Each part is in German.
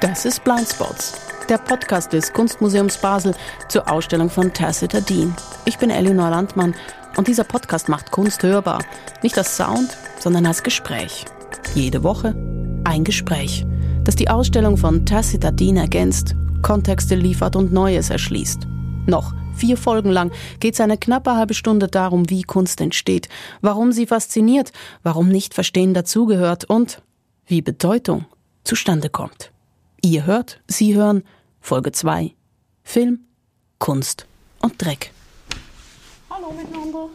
Das ist Blindspots, der Podcast des Kunstmuseums Basel zur Ausstellung von Tacita Dean. Ich bin Elinor Landmann und dieser Podcast macht Kunst hörbar. Nicht als Sound, sondern als Gespräch. Jede Woche ein Gespräch, das die Ausstellung von Tacita Dean ergänzt, Kontexte liefert und Neues erschließt. Noch vier Folgen lang geht es eine knappe halbe Stunde darum, wie Kunst entsteht, warum sie fasziniert, warum nicht Verstehen dazugehört und wie Bedeutung zustande kommt. Ihr hört, Sie hören Folge 2 Film, Kunst und Dreck. Hallo miteinander.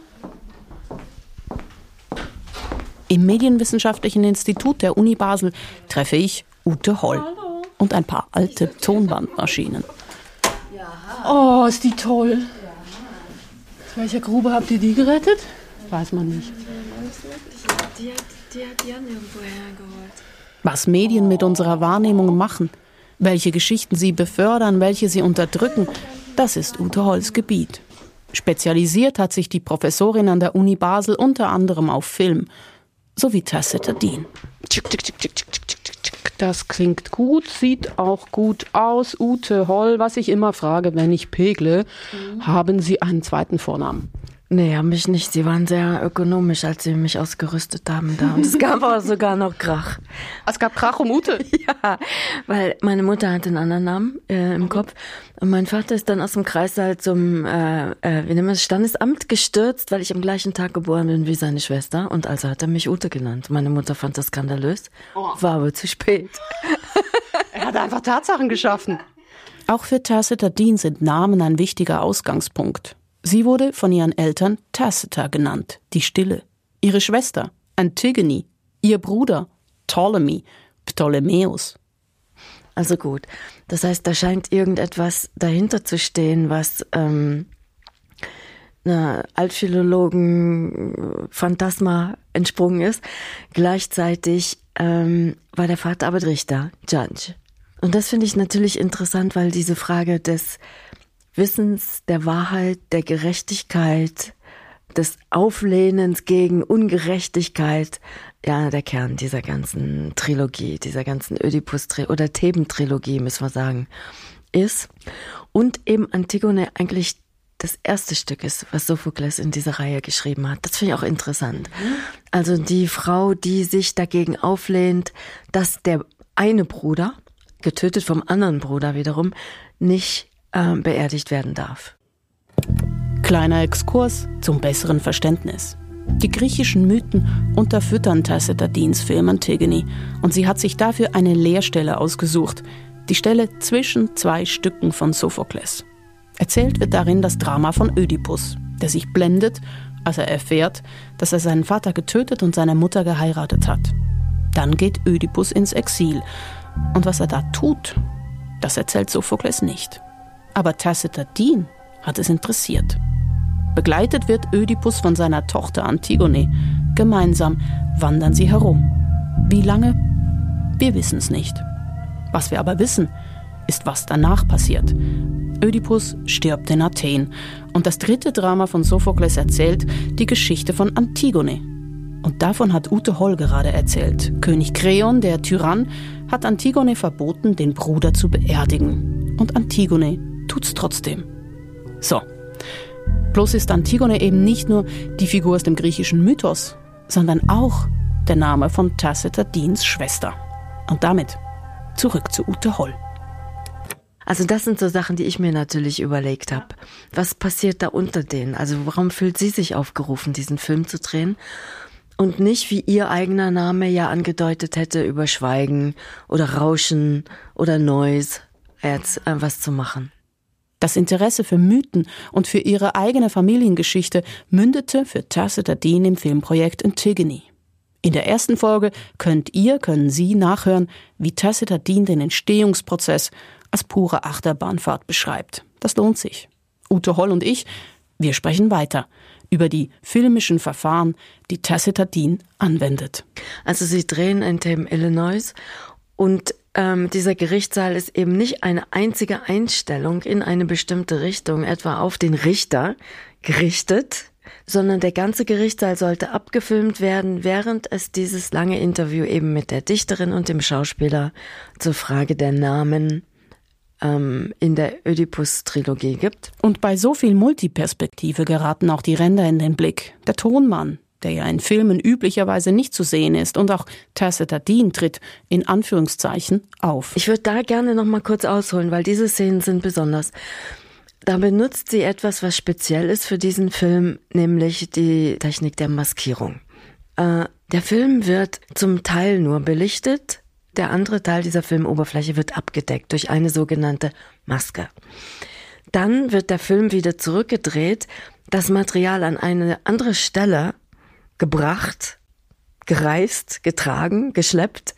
Im Medienwissenschaftlichen Institut der Uni Basel treffe ich Ute Holl und ein paar alte Tonbandmaschinen. Oh, ist die toll. Aus welcher Grube habt ihr die gerettet? Weiß man nicht. Die hat, die hat Jan irgendwo hergeholt. Was Medien mit unserer Wahrnehmung machen, welche Geschichten sie befördern, welche sie unterdrücken, das ist Ute Holls Gebiet. Spezialisiert hat sich die Professorin an der Uni Basel unter anderem auf Film, sowie Tacita Dean. Das klingt gut, sieht auch gut aus. Ute Holl, was ich immer frage, wenn ich pegle, mhm. haben Sie einen zweiten Vornamen? Nee, haben mich nicht. Sie waren sehr ökonomisch, als sie mich ausgerüstet haben da. Und es gab aber sogar noch Krach. Es gab Krach um Ute? ja, weil meine Mutter hatte einen anderen Namen äh, im mhm. Kopf. Und mein Vater ist dann aus dem Kreissaal zum, äh, äh, wie nennen wir es, Standesamt gestürzt, weil ich am gleichen Tag geboren bin wie seine Schwester. Und also hat er mich Ute genannt. Meine Mutter fand das skandalös, oh. war aber zu spät. er hat einfach Tatsachen geschaffen. Auch für Tacita Dean sind Namen ein wichtiger Ausgangspunkt. Sie wurde von ihren Eltern Tacita genannt, die Stille. Ihre Schwester, Antigone, ihr Bruder, Ptolemy, Ptolemäus. Also gut, das heißt, da scheint irgendetwas dahinter zu stehen, was ähm, Altphilologen Phantasma entsprungen ist. Gleichzeitig ähm, war der Vater aber Richter, Judge. Und das finde ich natürlich interessant, weil diese Frage des Wissens, der Wahrheit, der Gerechtigkeit, des Auflehnens gegen Ungerechtigkeit, ja, der Kern dieser ganzen Trilogie, dieser ganzen Ödipus- oder Theben-Trilogie, müssen wir sagen, ist. Und eben Antigone eigentlich das erste Stück ist, was Sophokles in dieser Reihe geschrieben hat. Das finde ich auch interessant. Also die Frau, die sich dagegen auflehnt, dass der eine Bruder, getötet vom anderen Bruder wiederum, nicht äh, beerdigt werden darf. Kleiner Exkurs zum besseren Verständnis. Die griechischen Mythen unterfüttern Tacita Deans Film Antigone und sie hat sich dafür eine Leerstelle ausgesucht, die Stelle zwischen zwei Stücken von Sophokles. Erzählt wird darin das Drama von Ödipus, der sich blendet, als er erfährt, dass er seinen Vater getötet und seine Mutter geheiratet hat. Dann geht Ödipus ins Exil und was er da tut, das erzählt Sophokles nicht. Aber Tacita Dean hat es interessiert. Begleitet wird Ödipus von seiner Tochter Antigone. Gemeinsam wandern sie herum. Wie lange? Wir wissen es nicht. Was wir aber wissen, ist, was danach passiert. Ödipus stirbt in Athen und das dritte Drama von Sophokles erzählt die Geschichte von Antigone. Und davon hat Ute Holl gerade erzählt. König Kreon, der Tyrann, hat Antigone verboten, den Bruder zu beerdigen. Und Antigone tut's trotzdem. So. Bloß ist Antigone eben nicht nur die Figur aus dem griechischen Mythos, sondern auch der Name von Tacita Deans Schwester. Und damit zurück zu Ute Holl. Also das sind so Sachen, die ich mir natürlich überlegt habe. Was passiert da unter denen? Also warum fühlt sie sich aufgerufen, diesen Film zu drehen? Und nicht, wie ihr eigener Name ja angedeutet hätte, über Schweigen oder Rauschen oder Noise jetzt äh, was zu machen. Das Interesse für Mythen und für ihre eigene Familiengeschichte mündete für Tacita Dean im Filmprojekt Antigone. In der ersten Folge könnt ihr, können Sie nachhören, wie Tacita Dean den Entstehungsprozess als pure Achterbahnfahrt beschreibt. Das lohnt sich. Ute Holl und ich, wir sprechen weiter über die filmischen Verfahren, die Tacita Dean anwendet. Also Sie drehen in Thame, Illinois und ähm, dieser Gerichtssaal ist eben nicht eine einzige Einstellung in eine bestimmte Richtung, etwa auf den Richter gerichtet, sondern der ganze Gerichtssaal sollte abgefilmt werden, während es dieses lange Interview eben mit der Dichterin und dem Schauspieler zur Frage der Namen ähm, in der Oedipus-Trilogie gibt. Und bei so viel Multiperspektive geraten auch die Ränder in den Blick. Der Tonmann, der ja in Filmen üblicherweise nicht zu sehen ist, und auch Tacita Dean tritt in Anführungszeichen auf. Ich würde da gerne noch mal kurz ausholen, weil diese Szenen sind besonders. Da benutzt sie etwas, was speziell ist für diesen Film, nämlich die Technik der Maskierung. Äh, der Film wird zum Teil nur belichtet, der andere Teil dieser Filmoberfläche wird abgedeckt durch eine sogenannte Maske. Dann wird der Film wieder zurückgedreht, das Material an eine andere Stelle gebracht, gereist, getragen, geschleppt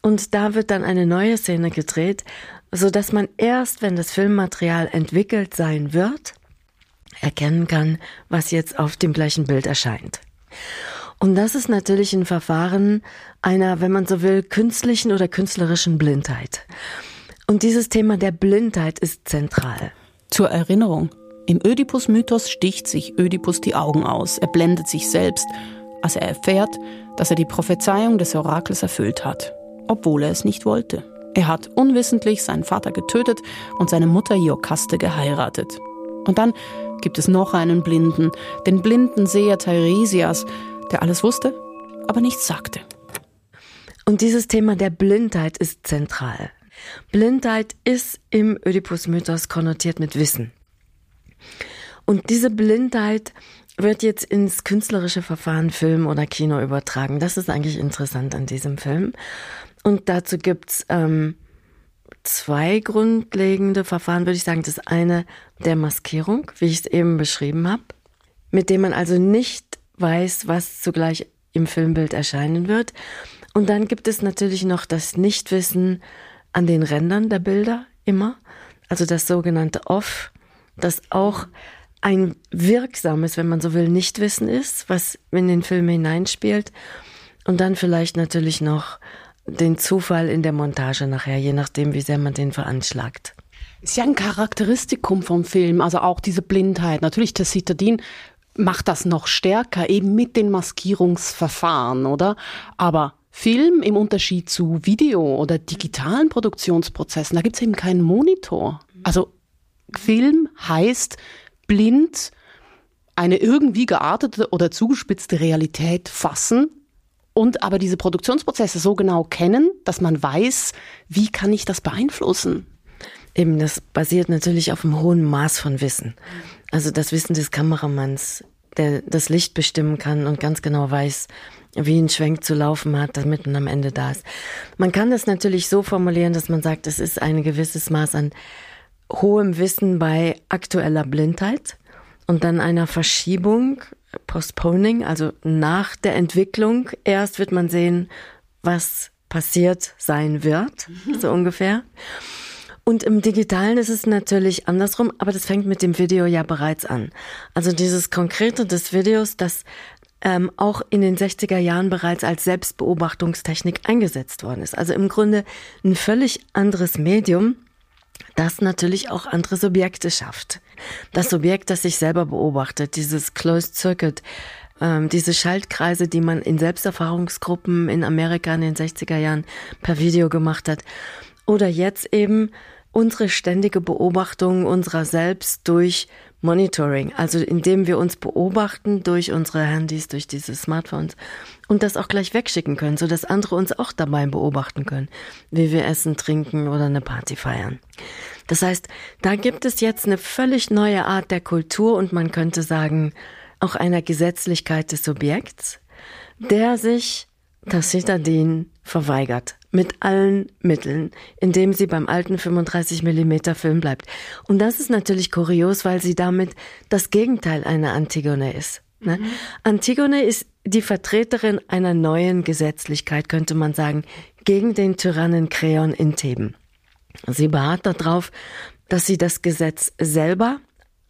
und da wird dann eine neue Szene gedreht, so dass man erst, wenn das Filmmaterial entwickelt sein wird, erkennen kann, was jetzt auf dem gleichen Bild erscheint. Und das ist natürlich ein Verfahren einer, wenn man so will, künstlichen oder künstlerischen Blindheit. Und dieses Thema der Blindheit ist zentral. Zur Erinnerung, im Ödipus-Mythos sticht sich Ödipus die Augen aus, er blendet sich selbst, als er erfährt, dass er die Prophezeiung des Orakels erfüllt hat, obwohl er es nicht wollte. Er hat unwissentlich seinen Vater getötet und seine Mutter Iokaste geheiratet. Und dann gibt es noch einen Blinden, den blinden Seher Teiresias, der alles wusste, aber nichts sagte. Und dieses Thema der Blindheit ist zentral. Blindheit ist im Ödipus-Mythos konnotiert mit Wissen. Und diese Blindheit wird jetzt ins künstlerische Verfahren Film oder Kino übertragen. Das ist eigentlich interessant an diesem Film. Und dazu gibt's ähm, zwei grundlegende Verfahren, würde ich sagen. Das eine der Maskierung, wie ich es eben beschrieben habe, mit dem man also nicht weiß, was zugleich im Filmbild erscheinen wird. Und dann gibt es natürlich noch das Nichtwissen an den Rändern der Bilder immer, also das sogenannte Off, das auch ein wirksames, wenn man so will, Nichtwissen ist, was in den Film hineinspielt. Und dann vielleicht natürlich noch den Zufall in der Montage nachher, je nachdem, wie sehr man den veranschlagt. Ist ja ein Charakteristikum vom Film, also auch diese Blindheit. Natürlich, der Citadin macht das noch stärker, eben mit den Maskierungsverfahren, oder? Aber Film im Unterschied zu Video oder digitalen Produktionsprozessen, da gibt's eben keinen Monitor. Also Film heißt blind eine irgendwie geartete oder zugespitzte Realität fassen und aber diese Produktionsprozesse so genau kennen, dass man weiß, wie kann ich das beeinflussen. Eben, das basiert natürlich auf einem hohen Maß von Wissen. Also das Wissen des Kameramanns, der das Licht bestimmen kann und ganz genau weiß, wie ein Schwenk zu laufen hat, damit man am Ende da ist. Man kann das natürlich so formulieren, dass man sagt, es ist ein gewisses Maß an hohem Wissen bei aktueller Blindheit und dann einer Verschiebung, Postponing, also nach der Entwicklung erst wird man sehen, was passiert sein wird, mhm. so ungefähr. Und im Digitalen ist es natürlich andersrum, aber das fängt mit dem Video ja bereits an. Also dieses Konkrete des Videos, das ähm, auch in den 60er Jahren bereits als Selbstbeobachtungstechnik eingesetzt worden ist. Also im Grunde ein völlig anderes Medium, das natürlich auch andere Subjekte schafft. Das Subjekt, das sich selber beobachtet, dieses Closed Circuit, ähm, diese Schaltkreise, die man in Selbsterfahrungsgruppen in Amerika in den 60er Jahren per Video gemacht hat. Oder jetzt eben unsere ständige Beobachtung unserer selbst durch Monitoring, also indem wir uns beobachten durch unsere Handys, durch diese Smartphones und das auch gleich wegschicken können, so dass andere uns auch dabei beobachten können, wie wir essen, trinken oder eine Party feiern. Das heißt, da gibt es jetzt eine völlig neue Art der Kultur und man könnte sagen, auch einer Gesetzlichkeit des Subjekts, der sich das Citadin verweigert. Mit allen Mitteln, indem sie beim alten 35 Millimeter Film bleibt. Und das ist natürlich kurios, weil sie damit das Gegenteil einer Antigone ist. Ne? Mhm. Antigone ist die Vertreterin einer neuen Gesetzlichkeit, könnte man sagen, gegen den Tyrannen Kreon in Theben. Sie beharrt darauf, dass sie das Gesetz selber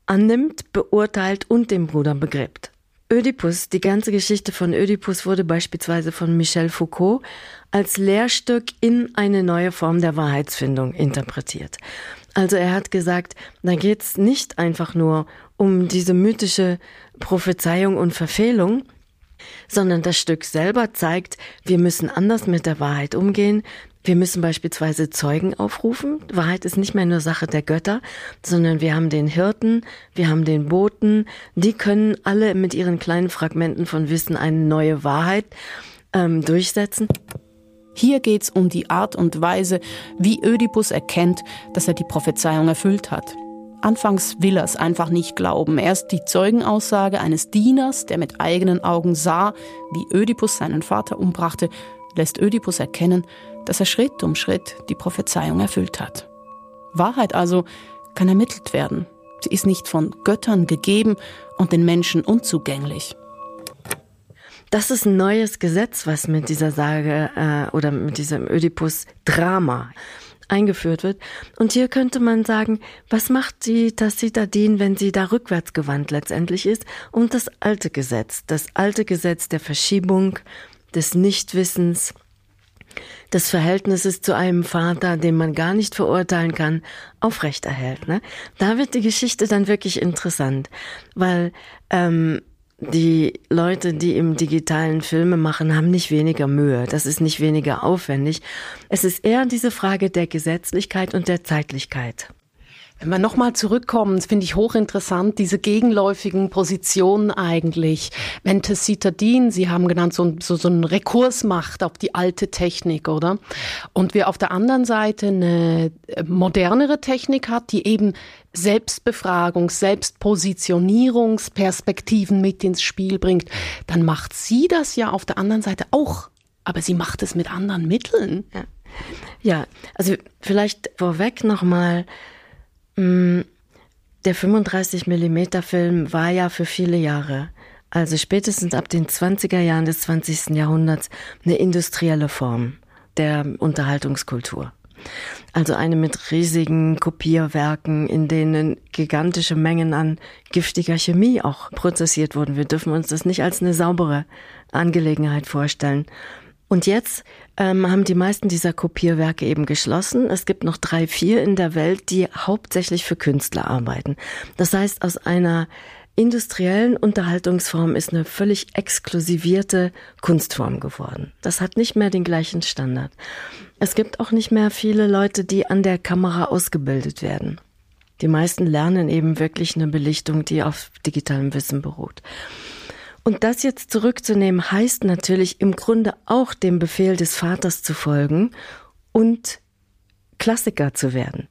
annimmt, beurteilt und dem Bruder begräbt. Ödipus, die ganze Geschichte von Ödipus wurde beispielsweise von Michel Foucault als Lehrstück in eine neue Form der Wahrheitsfindung interpretiert. Also er hat gesagt, da geht's nicht einfach nur um diese mythische Prophezeiung und Verfehlung, sondern das Stück selber zeigt, wir müssen anders mit der Wahrheit umgehen. Wir müssen beispielsweise Zeugen aufrufen. Wahrheit ist nicht mehr nur Sache der Götter, sondern wir haben den Hirten, wir haben den Boten. Die können alle mit ihren kleinen Fragmenten von Wissen eine neue Wahrheit ähm, durchsetzen. Hier geht's um die Art und Weise, wie Ödipus erkennt, dass er die Prophezeiung erfüllt hat. Anfangs will er es einfach nicht glauben. Erst die Zeugenaussage eines Dieners, der mit eigenen Augen sah, wie Ödipus seinen Vater umbrachte, lässt Ödipus erkennen, dass er Schritt um Schritt die Prophezeiung erfüllt hat. Wahrheit also kann ermittelt werden. Sie ist nicht von Göttern gegeben und den Menschen unzugänglich. Das ist ein neues Gesetz, was mit dieser Sage äh, oder mit diesem Ödipus-Drama eingeführt wird. Und hier könnte man sagen, was macht die Tacitadin, wenn sie da rückwärtsgewandt letztendlich ist? Und das alte Gesetz, das alte Gesetz der Verschiebung, des Nichtwissens, des Verhältnisses zu einem Vater, den man gar nicht verurteilen kann, aufrechterhält. Ne? Da wird die Geschichte dann wirklich interessant, weil ähm, die Leute, die im digitalen Filme machen, haben nicht weniger Mühe. Das ist nicht weniger aufwendig. Es ist eher diese Frage der Gesetzlichkeit und der Zeitlichkeit. Wenn wir nochmal zurückkommen, das finde ich hochinteressant, diese gegenläufigen Positionen eigentlich. Wenn Tessita Dean, Sie haben genannt, so, so, so einen Rekurs macht auf die alte Technik, oder? Und wir auf der anderen Seite eine modernere Technik hat, die eben Selbstbefragungs-, Selbstpositionierungsperspektiven mit ins Spiel bringt, dann macht sie das ja auf der anderen Seite auch. Aber sie macht es mit anderen Mitteln. Ja, ja also vielleicht vorweg nochmal, der 35 Millimeter Film war ja für viele Jahre, also spätestens ab den 20er Jahren des 20. Jahrhunderts, eine industrielle Form der Unterhaltungskultur. Also eine mit riesigen Kopierwerken, in denen gigantische Mengen an giftiger Chemie auch prozessiert wurden. Wir dürfen uns das nicht als eine saubere Angelegenheit vorstellen. Und jetzt ähm, haben die meisten dieser Kopierwerke eben geschlossen. Es gibt noch drei, vier in der Welt, die hauptsächlich für Künstler arbeiten. Das heißt, aus einer industriellen Unterhaltungsform ist eine völlig exklusivierte Kunstform geworden. Das hat nicht mehr den gleichen Standard. Es gibt auch nicht mehr viele Leute, die an der Kamera ausgebildet werden. Die meisten lernen eben wirklich eine Belichtung, die auf digitalem Wissen beruht. Und das jetzt zurückzunehmen, heißt natürlich im Grunde auch dem Befehl des Vaters zu folgen und Klassiker zu werden.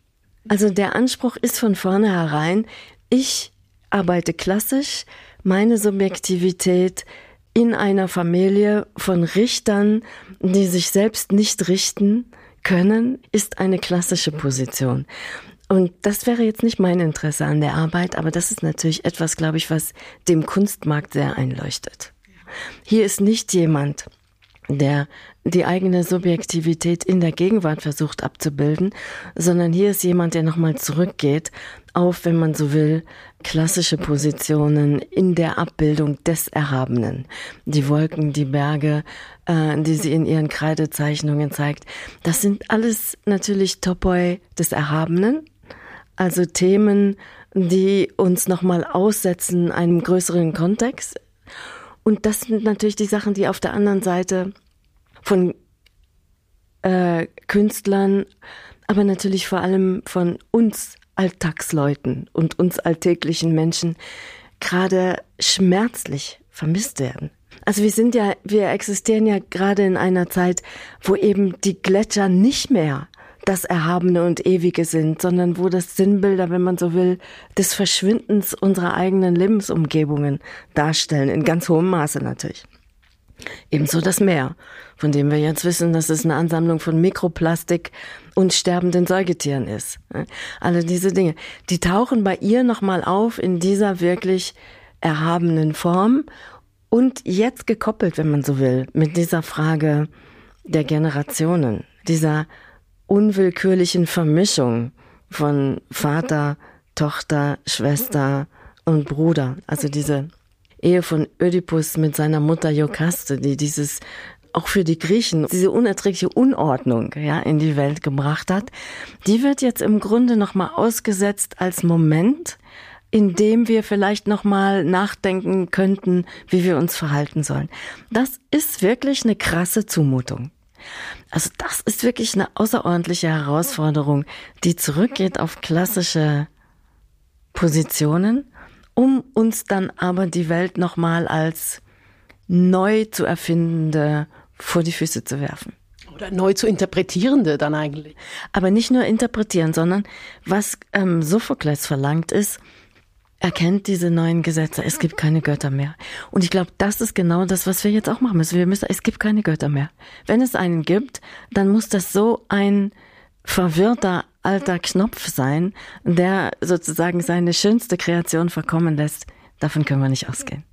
Also der Anspruch ist von vornherein, ich arbeite klassisch, meine Subjektivität in einer Familie von Richtern, die sich selbst nicht richten können, ist eine klassische Position. Und das wäre jetzt nicht mein Interesse an der Arbeit, aber das ist natürlich etwas, glaube ich, was dem Kunstmarkt sehr einleuchtet. Hier ist nicht jemand, der die eigene Subjektivität in der Gegenwart versucht abzubilden, sondern hier ist jemand, der nochmal zurückgeht auf, wenn man so will, klassische Positionen in der Abbildung des Erhabenen. Die Wolken, die Berge, äh, die sie in ihren Kreidezeichnungen zeigt, das sind alles natürlich Topoi des Erhabenen, also Themen, die uns nochmal aussetzen einem größeren Kontext. Und das sind natürlich die Sachen, die auf der anderen Seite von äh, Künstlern, aber natürlich vor allem von uns Alltagsleuten und uns alltäglichen Menschen gerade schmerzlich vermisst werden. Also wir sind ja, wir existieren ja gerade in einer Zeit, wo eben die Gletscher nicht mehr das Erhabene und Ewige sind, sondern wo das Sinnbilder, wenn man so will, des Verschwindens unserer eigenen Lebensumgebungen darstellen, in ganz hohem Maße natürlich. Ebenso das Meer, von dem wir jetzt wissen, dass es eine Ansammlung von Mikroplastik und sterbenden Säugetieren ist. Alle diese Dinge, die tauchen bei ihr nochmal auf in dieser wirklich erhabenen Form und jetzt gekoppelt, wenn man so will, mit dieser Frage der Generationen, dieser unwillkürlichen Vermischung von Vater, Tochter, Schwester und Bruder. Also diese Ehe von Ödipus mit seiner Mutter Jokaste, die dieses auch für die Griechen diese unerträgliche Unordnung ja in die Welt gebracht hat, die wird jetzt im Grunde noch mal ausgesetzt als Moment indem wir vielleicht nochmal nachdenken könnten, wie wir uns verhalten sollen. Das ist wirklich eine krasse Zumutung. Also das ist wirklich eine außerordentliche Herausforderung, die zurückgeht auf klassische Positionen, um uns dann aber die Welt nochmal als neu zu erfindende vor die Füße zu werfen. Oder neu zu interpretierende dann eigentlich. Aber nicht nur interpretieren, sondern was ähm, Sophokles verlangt ist, erkennt diese neuen Gesetze. Es gibt keine Götter mehr. Und ich glaube, das ist genau das, was wir jetzt auch machen müssen. Wir müssen, es gibt keine Götter mehr. Wenn es einen gibt, dann muss das so ein verwirrter alter Knopf sein, der sozusagen seine schönste Kreation verkommen lässt. Davon können wir nicht ausgehen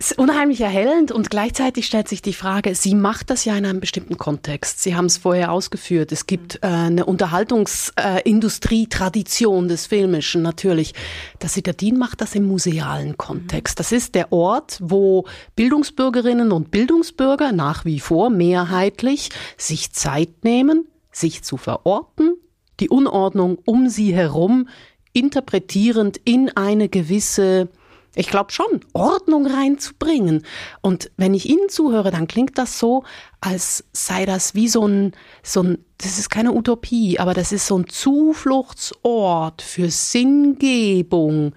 ist unheimlich erhellend und gleichzeitig stellt sich die Frage, sie macht das ja in einem bestimmten Kontext. Sie haben es vorher ausgeführt. Es gibt äh, eine Unterhaltungsindustrie-Tradition äh, des Filmischen natürlich. Das Citadin macht das im musealen Kontext. Das ist der Ort, wo Bildungsbürgerinnen und Bildungsbürger nach wie vor mehrheitlich sich Zeit nehmen, sich zu verorten, die Unordnung um sie herum interpretierend in eine gewisse ich glaube schon, Ordnung reinzubringen. Und wenn ich Ihnen zuhöre, dann klingt das so, als sei das wie so ein, so ein, das ist keine Utopie, aber das ist so ein Zufluchtsort für Sinngebung,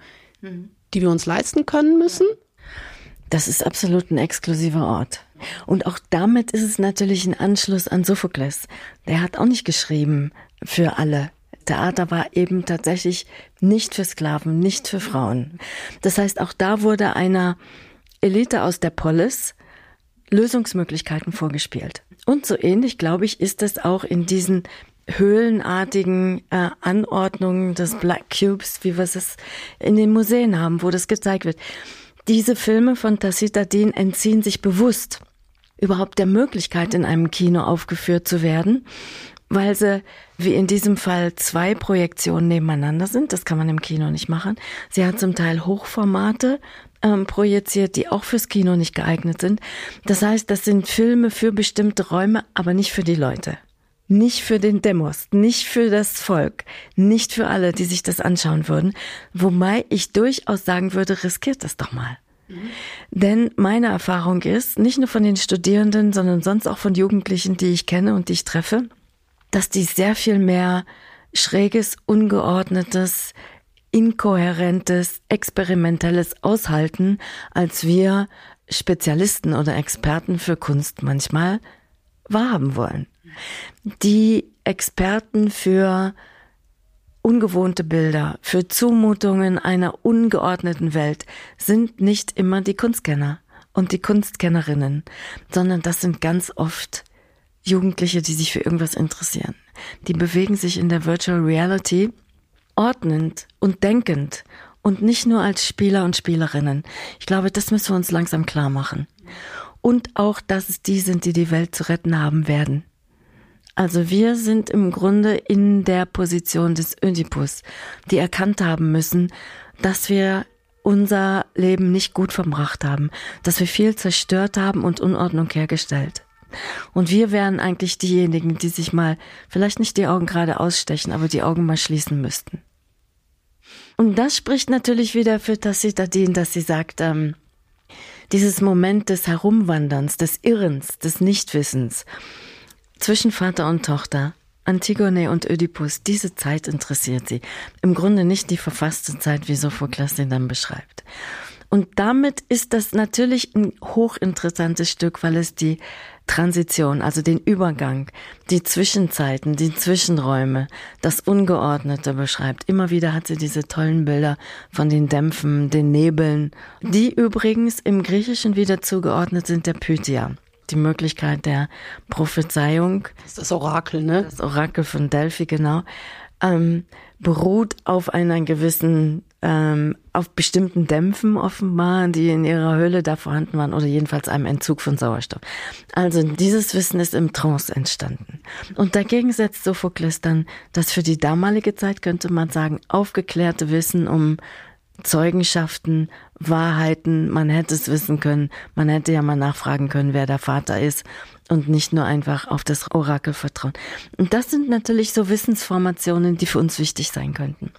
die wir uns leisten können müssen. Das ist absolut ein exklusiver Ort. Und auch damit ist es natürlich ein Anschluss an Sophokles. Der hat auch nicht geschrieben für alle. Theater war eben tatsächlich nicht für Sklaven, nicht für Frauen. Das heißt, auch da wurde einer Elite aus der Polis Lösungsmöglichkeiten vorgespielt. Und so ähnlich, glaube ich, ist es auch in diesen höhlenartigen äh, Anordnungen des Black Cubes, wie wir es in den Museen haben, wo das gezeigt wird. Diese Filme von Tacita Dean entziehen sich bewusst überhaupt der Möglichkeit, in einem Kino aufgeführt zu werden weil sie wie in diesem Fall zwei Projektionen nebeneinander sind. Das kann man im Kino nicht machen. Sie hat zum Teil Hochformate ähm, projiziert, die auch fürs Kino nicht geeignet sind. Das heißt, das sind Filme für bestimmte Räume, aber nicht für die Leute. Nicht für den Demos, nicht für das Volk, nicht für alle, die sich das anschauen würden. Wobei ich durchaus sagen würde, riskiert das doch mal. Mhm. Denn meine Erfahrung ist, nicht nur von den Studierenden, sondern sonst auch von Jugendlichen, die ich kenne und die ich treffe, dass die sehr viel mehr schräges, ungeordnetes, inkohärentes, experimentelles aushalten, als wir Spezialisten oder Experten für Kunst manchmal wahrhaben wollen. Die Experten für ungewohnte Bilder, für Zumutungen einer ungeordneten Welt sind nicht immer die Kunstkenner und die Kunstkennerinnen, sondern das sind ganz oft Jugendliche, die sich für irgendwas interessieren. Die bewegen sich in der Virtual Reality ordnend und denkend und nicht nur als Spieler und Spielerinnen. Ich glaube, das müssen wir uns langsam klar machen. Und auch, dass es die sind, die die Welt zu retten haben werden. Also wir sind im Grunde in der Position des Ödipus, die erkannt haben müssen, dass wir unser Leben nicht gut verbracht haben, dass wir viel zerstört haben und Unordnung hergestellt. Und wir wären eigentlich diejenigen, die sich mal vielleicht nicht die Augen gerade ausstechen, aber die Augen mal schließen müssten. Und das spricht natürlich wieder für Tassitadin, dass sie sagt, ähm, dieses Moment des Herumwanderns, des Irrens, des Nichtwissens zwischen Vater und Tochter, Antigone und Ödipus, diese Zeit interessiert sie. Im Grunde nicht die verfasste Zeit, wie Sophokles sie dann beschreibt. Und damit ist das natürlich ein hochinteressantes Stück, weil es die Transition, also den Übergang, die Zwischenzeiten, die Zwischenräume, das Ungeordnete beschreibt. Immer wieder hat sie diese tollen Bilder von den Dämpfen, den Nebeln, die übrigens im Griechischen wieder zugeordnet sind der Pythia. Die Möglichkeit der Prophezeiung. Das ist das Orakel, ne? Das Orakel von Delphi, genau. Ähm, beruht auf einer gewissen ähm, auf bestimmten Dämpfen offenbar, die in ihrer Höhle da vorhanden waren oder jedenfalls einem Entzug von Sauerstoff. Also dieses Wissen ist im Trance entstanden. Und dagegen setzt Sophokles dann das für die damalige Zeit, könnte man sagen, aufgeklärte Wissen um Zeugenschaften, Wahrheiten, man hätte es wissen können, man hätte ja mal nachfragen können, wer der Vater ist und nicht nur einfach auf das Orakel vertrauen. Und das sind natürlich so Wissensformationen, die für uns wichtig sein könnten.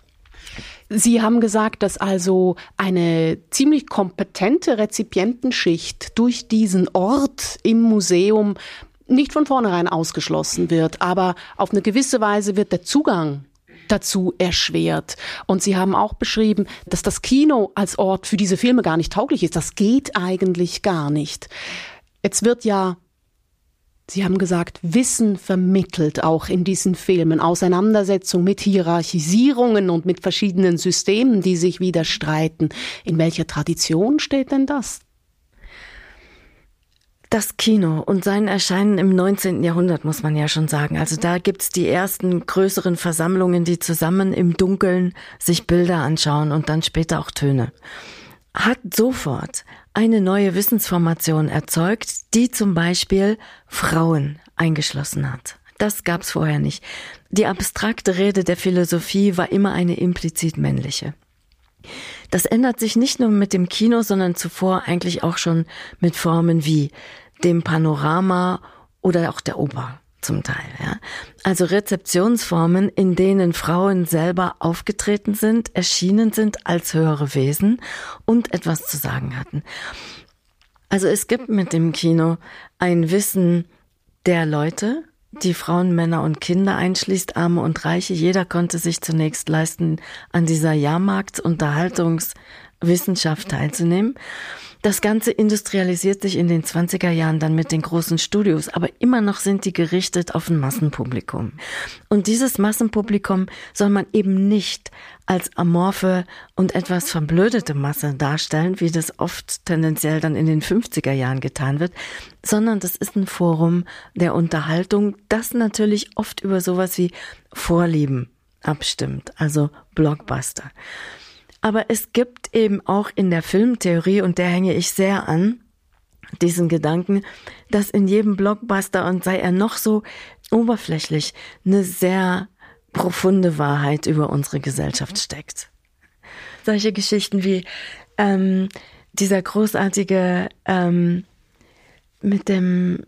Sie haben gesagt, dass also eine ziemlich kompetente Rezipientenschicht durch diesen Ort im Museum nicht von vornherein ausgeschlossen wird, aber auf eine gewisse Weise wird der Zugang dazu erschwert. Und Sie haben auch beschrieben, dass das Kino als Ort für diese Filme gar nicht tauglich ist. Das geht eigentlich gar nicht. Jetzt wird ja Sie haben gesagt, Wissen vermittelt auch in diesen Filmen, Auseinandersetzung mit Hierarchisierungen und mit verschiedenen Systemen, die sich widerstreiten. In welcher Tradition steht denn das? Das Kino und sein Erscheinen im 19. Jahrhundert, muss man ja schon sagen. Also da gibt's die ersten größeren Versammlungen, die zusammen im Dunkeln sich Bilder anschauen und dann später auch Töne. Hat sofort eine neue Wissensformation erzeugt, die zum Beispiel Frauen eingeschlossen hat. Das gab's vorher nicht. Die abstrakte Rede der Philosophie war immer eine implizit männliche. Das ändert sich nicht nur mit dem Kino, sondern zuvor eigentlich auch schon mit Formen wie dem Panorama oder auch der Oper zum Teil. Ja. Also Rezeptionsformen, in denen Frauen selber aufgetreten sind, erschienen sind als höhere Wesen und etwas zu sagen hatten. Also es gibt mit dem Kino ein Wissen der Leute, die Frauen, Männer und Kinder einschließt, Arme und Reiche. Jeder konnte sich zunächst leisten, an dieser Jahrmarktsunterhaltungswissenschaft teilzunehmen. Das Ganze industrialisiert sich in den 20er Jahren dann mit den großen Studios, aber immer noch sind die gerichtet auf ein Massenpublikum. Und dieses Massenpublikum soll man eben nicht als amorphe und etwas verblödete Masse darstellen, wie das oft tendenziell dann in den 50er Jahren getan wird, sondern das ist ein Forum der Unterhaltung, das natürlich oft über sowas wie Vorlieben abstimmt, also Blockbuster. Aber es gibt eben auch in der Filmtheorie, und der hänge ich sehr an, diesen Gedanken, dass in jedem Blockbuster, und sei er noch so oberflächlich, eine sehr profunde Wahrheit über unsere Gesellschaft steckt. Solche Geschichten wie ähm, dieser großartige ähm, mit dem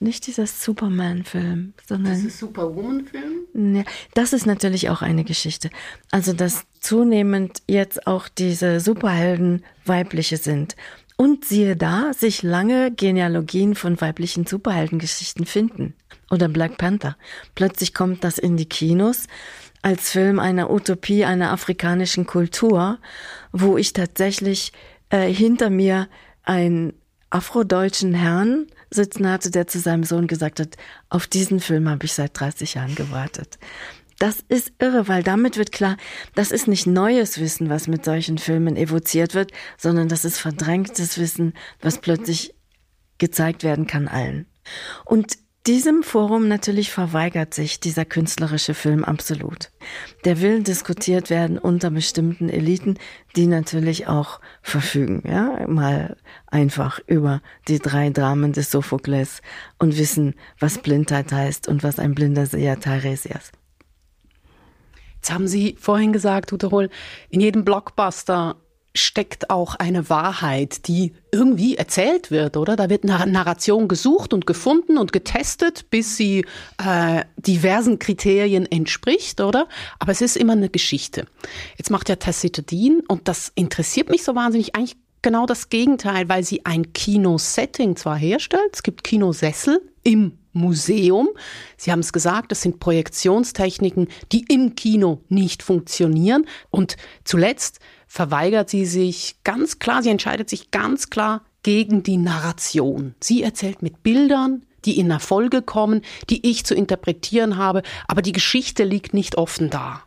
nicht dieser Superman-Film, sondern. Dieser Superwoman-Film? Ja, das ist natürlich auch eine Geschichte. Also, dass zunehmend jetzt auch diese Superhelden weibliche sind. Und siehe da, sich lange Genealogien von weiblichen Superheldengeschichten finden. Oder Black Panther. Plötzlich kommt das in die Kinos als Film einer Utopie einer afrikanischen Kultur, wo ich tatsächlich äh, hinter mir einen afrodeutschen Herrn sitzen hatte, der zu seinem Sohn gesagt hat, auf diesen Film habe ich seit 30 Jahren gewartet. Das ist irre, weil damit wird klar, das ist nicht neues Wissen, was mit solchen Filmen evoziert wird, sondern das ist verdrängtes Wissen, was plötzlich gezeigt werden kann allen. Und diesem Forum natürlich verweigert sich dieser künstlerische Film absolut. Der will diskutiert werden unter bestimmten Eliten, die natürlich auch verfügen, ja, mal einfach über die drei Dramen des Sophokles und wissen, was Blindheit heißt und was ein blinder Seher Teiresias. Jetzt haben Sie vorhin gesagt, Ute Hohl, in jedem Blockbuster steckt auch eine Wahrheit, die irgendwie erzählt wird, oder? Da wird eine Narration gesucht und gefunden und getestet, bis sie äh, diversen Kriterien entspricht, oder? Aber es ist immer eine Geschichte. Jetzt macht ja Tacita und das interessiert mich so wahnsinnig, eigentlich genau das Gegenteil, weil sie ein Kinosetting zwar herstellt, es gibt Kinosessel im Museum. Sie haben es gesagt, das sind Projektionstechniken, die im Kino nicht funktionieren. Und zuletzt verweigert sie sich ganz klar, sie entscheidet sich ganz klar gegen die Narration. Sie erzählt mit Bildern, die in Erfolge kommen, die ich zu interpretieren habe, aber die Geschichte liegt nicht offen da.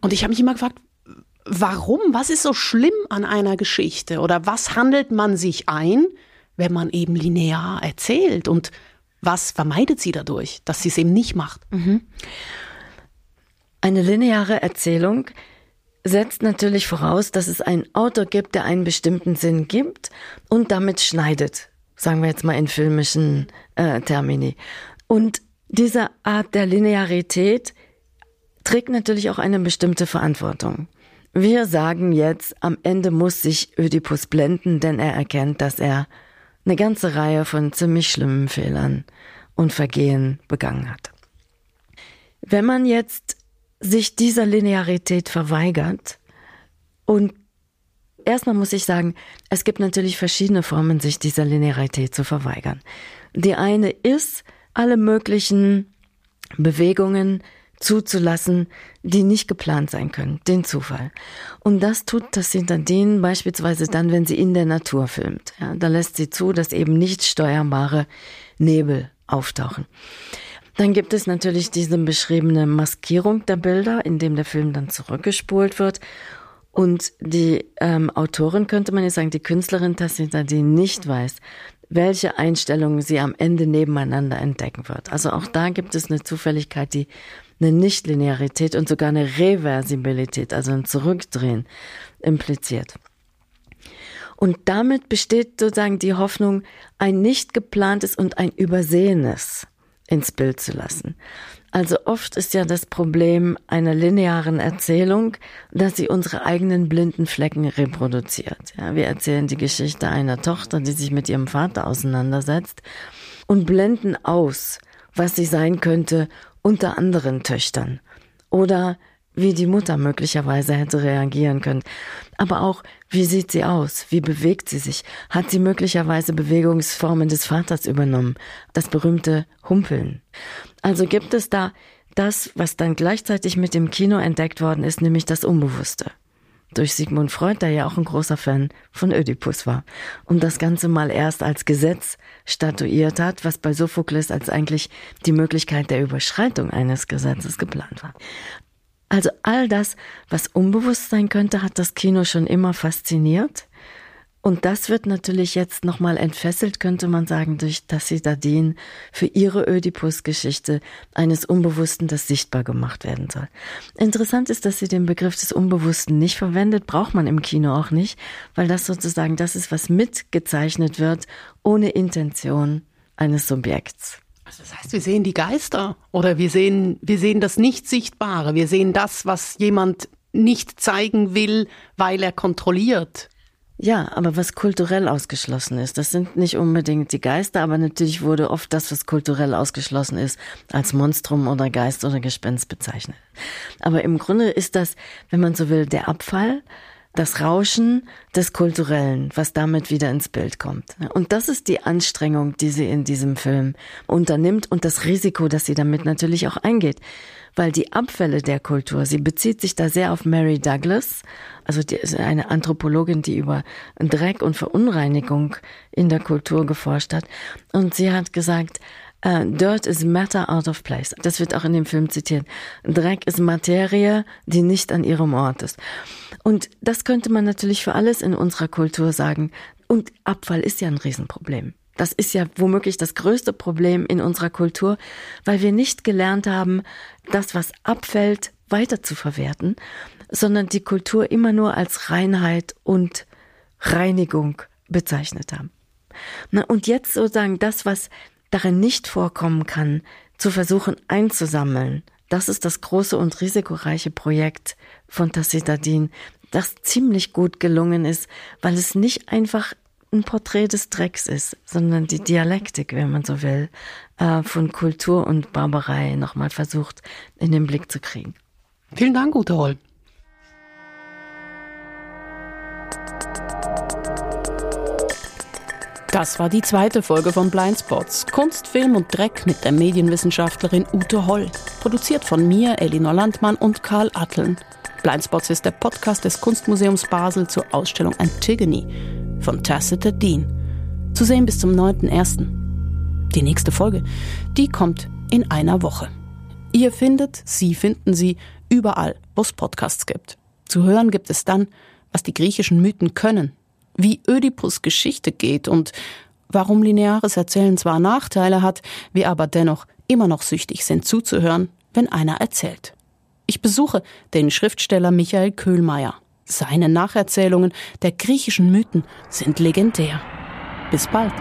Und ich habe mich immer gefragt, warum? Was ist so schlimm an einer Geschichte? Oder was handelt man sich ein, wenn man eben linear erzählt? Und was vermeidet sie dadurch, dass sie es eben nicht macht? Mhm. Eine lineare Erzählung setzt natürlich voraus, dass es einen Autor gibt, der einen bestimmten Sinn gibt und damit schneidet. Sagen wir jetzt mal in filmischen äh, Termini. Und diese Art der Linearität trägt natürlich auch eine bestimmte Verantwortung. Wir sagen jetzt, am Ende muss sich Ödipus blenden, denn er erkennt, dass er eine ganze Reihe von ziemlich schlimmen Fehlern und Vergehen begangen hat. Wenn man jetzt sich dieser Linearität verweigert. Und erstmal muss ich sagen, es gibt natürlich verschiedene Formen, sich dieser Linearität zu verweigern. Die eine ist, alle möglichen Bewegungen zuzulassen, die nicht geplant sein können, den Zufall. Und das tut das Citadin beispielsweise dann, wenn sie in der Natur filmt. Ja, da lässt sie zu, dass eben nicht steuerbare Nebel auftauchen. Dann gibt es natürlich diese beschriebene Maskierung der Bilder, in dem der Film dann zurückgespult wird. Und die ähm, Autorin, könnte man jetzt sagen, die Künstlerin Tassita, die nicht weiß, welche Einstellungen sie am Ende nebeneinander entdecken wird. Also auch da gibt es eine Zufälligkeit, die eine Nichtlinearität und sogar eine Reversibilität, also ein Zurückdrehen impliziert. Und damit besteht sozusagen die Hoffnung, ein nicht geplantes und ein übersehenes ins Bild zu lassen. Also oft ist ja das Problem einer linearen Erzählung, dass sie unsere eigenen blinden Flecken reproduziert. Ja, wir erzählen die Geschichte einer Tochter, die sich mit ihrem Vater auseinandersetzt und blenden aus, was sie sein könnte unter anderen Töchtern. Oder wie die Mutter möglicherweise hätte reagieren können. Aber auch, wie sieht sie aus? Wie bewegt sie sich? Hat sie möglicherweise Bewegungsformen des Vaters übernommen? Das berühmte Humpeln. Also gibt es da das, was dann gleichzeitig mit dem Kino entdeckt worden ist, nämlich das Unbewusste. Durch Sigmund Freud, der ja auch ein großer Fan von Ödipus war. Und das Ganze mal erst als Gesetz statuiert hat, was bei Sophokles als eigentlich die Möglichkeit der Überschreitung eines Gesetzes geplant war. Also all das, was unbewusst sein könnte, hat das Kino schon immer fasziniert. Und das wird natürlich jetzt nochmal entfesselt, könnte man sagen, durch Tassi Dadin für ihre Ödipus-Geschichte eines Unbewussten, das sichtbar gemacht werden soll. Interessant ist, dass sie den Begriff des Unbewussten nicht verwendet, braucht man im Kino auch nicht, weil das sozusagen das ist, was mitgezeichnet wird, ohne Intention eines Subjekts. Also das heißt, wir sehen die Geister oder wir sehen, wir sehen das Nicht-Sichtbare. Wir sehen das, was jemand nicht zeigen will, weil er kontrolliert. Ja, aber was kulturell ausgeschlossen ist, das sind nicht unbedingt die Geister, aber natürlich wurde oft das, was kulturell ausgeschlossen ist, als Monstrum oder Geist oder Gespenst bezeichnet. Aber im Grunde ist das, wenn man so will, der Abfall das Rauschen des Kulturellen, was damit wieder ins Bild kommt. Und das ist die Anstrengung, die sie in diesem Film unternimmt und das Risiko, das sie damit natürlich auch eingeht. Weil die Abfälle der Kultur, sie bezieht sich da sehr auf Mary Douglas, also die ist eine Anthropologin, die über Dreck und Verunreinigung in der Kultur geforscht hat. Und sie hat gesagt, Uh, Dirt is matter out of place. Das wird auch in dem Film zitiert. Dreck ist Materie, die nicht an ihrem Ort ist. Und das könnte man natürlich für alles in unserer Kultur sagen. Und Abfall ist ja ein Riesenproblem. Das ist ja womöglich das größte Problem in unserer Kultur, weil wir nicht gelernt haben, das, was abfällt, weiter zu verwerten, sondern die Kultur immer nur als Reinheit und Reinigung bezeichnet haben. Na, und jetzt sozusagen das, was darin nicht vorkommen kann, zu versuchen einzusammeln. Das ist das große und risikoreiche Projekt von Tassetadin, das ziemlich gut gelungen ist, weil es nicht einfach ein Porträt des Drecks ist, sondern die Dialektik, wenn man so will, äh, von Kultur und Barbarei nochmal versucht in den Blick zu kriegen. Vielen Dank, Ute Holl. Das war die zweite Folge von Blindspots. Kunst, Film und Dreck mit der Medienwissenschaftlerin Ute Holl. Produziert von mir, Elinor Landmann und Karl Atteln. Blindspots ist der Podcast des Kunstmuseums Basel zur Ausstellung Antigone von Tacita Dean. Zu sehen bis zum 9.1. Die nächste Folge, die kommt in einer Woche. Ihr findet, Sie finden sie überall, wo es Podcasts gibt. Zu hören gibt es dann, was die griechischen Mythen können wie Ödipus Geschichte geht und warum lineares Erzählen zwar Nachteile hat, wir aber dennoch immer noch süchtig sind zuzuhören, wenn einer erzählt. Ich besuche den Schriftsteller Michael Köhlmeier. Seine Nacherzählungen der griechischen Mythen sind legendär. Bis bald.